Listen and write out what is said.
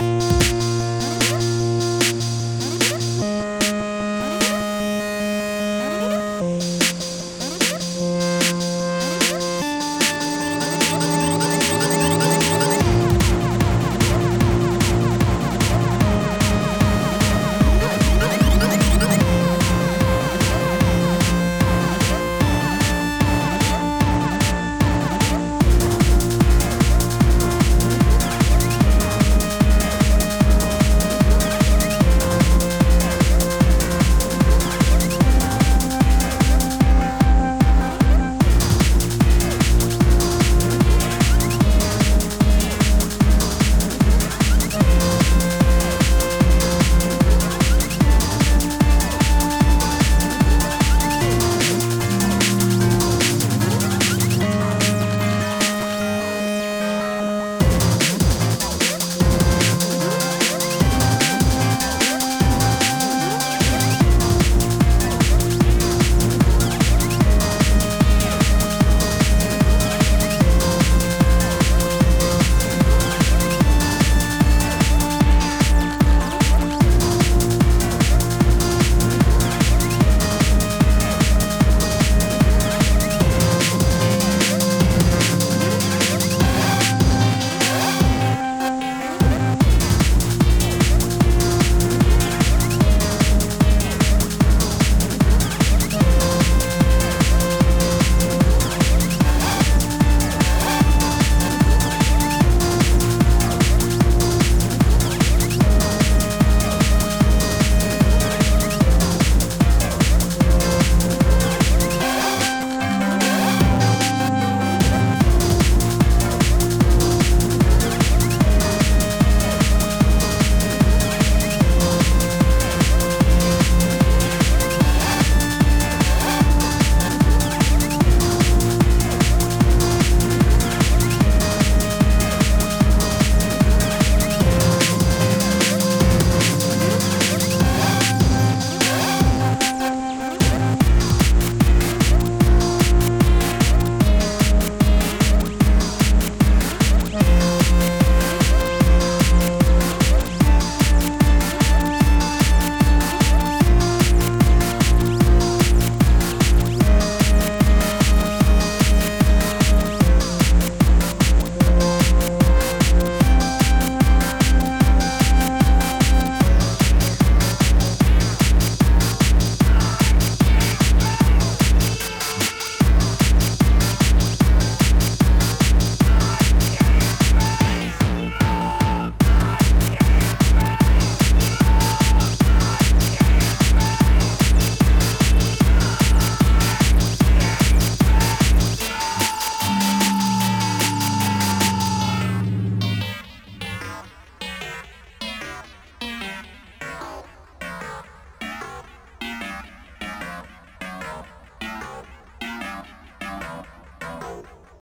Bye.